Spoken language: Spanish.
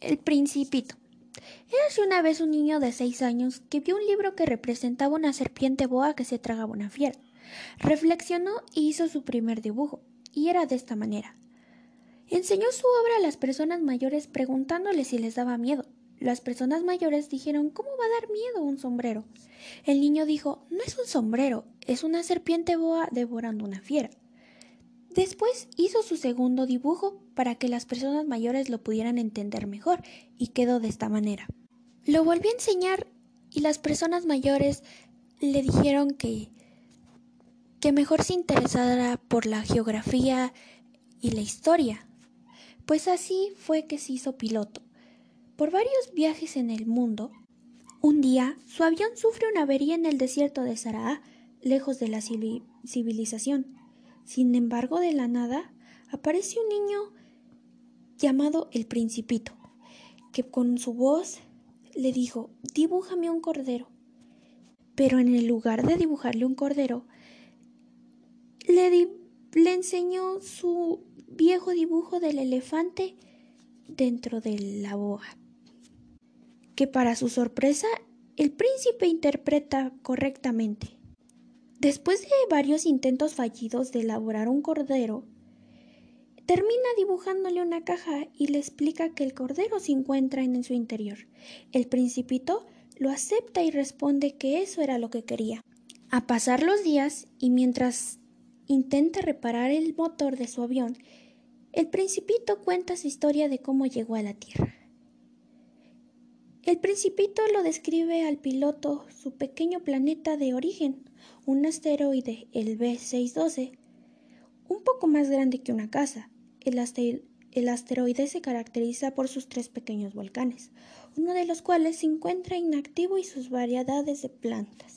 El Principito. Érase una vez un niño de seis años que vio un libro que representaba una serpiente boa que se tragaba una fiera. Reflexionó y hizo su primer dibujo, y era de esta manera. Enseñó su obra a las personas mayores preguntándoles si les daba miedo. Las personas mayores dijeron ¿Cómo va a dar miedo un sombrero? El niño dijo No es un sombrero, es una serpiente boa devorando una fiera. Después hizo su segundo dibujo para que las personas mayores lo pudieran entender mejor y quedó de esta manera. Lo volvió a enseñar y las personas mayores le dijeron que que mejor se interesara por la geografía y la historia. Pues así fue que se hizo piloto. Por varios viajes en el mundo, un día su avión sufre una avería en el desierto de Sahara, lejos de la civilización. Sin embargo, de la nada aparece un niño llamado el Principito, que con su voz le dijo, dibújame un cordero. Pero en el lugar de dibujarle un cordero, le, le enseñó su viejo dibujo del elefante dentro de la boa, que para su sorpresa el príncipe interpreta correctamente. Después de varios intentos fallidos de elaborar un cordero, termina dibujándole una caja y le explica que el cordero se encuentra en su interior. El principito lo acepta y responde que eso era lo que quería. A pasar los días y mientras intenta reparar el motor de su avión, el principito cuenta su historia de cómo llegó a la Tierra. El principito lo describe al piloto su pequeño planeta de origen, un asteroide, el B612, un poco más grande que una casa. El, el, asteroide se caracteriza por sus tres pequeños volcanes, uno de los cuales se encuentra inactivo y sus variedades de plantas.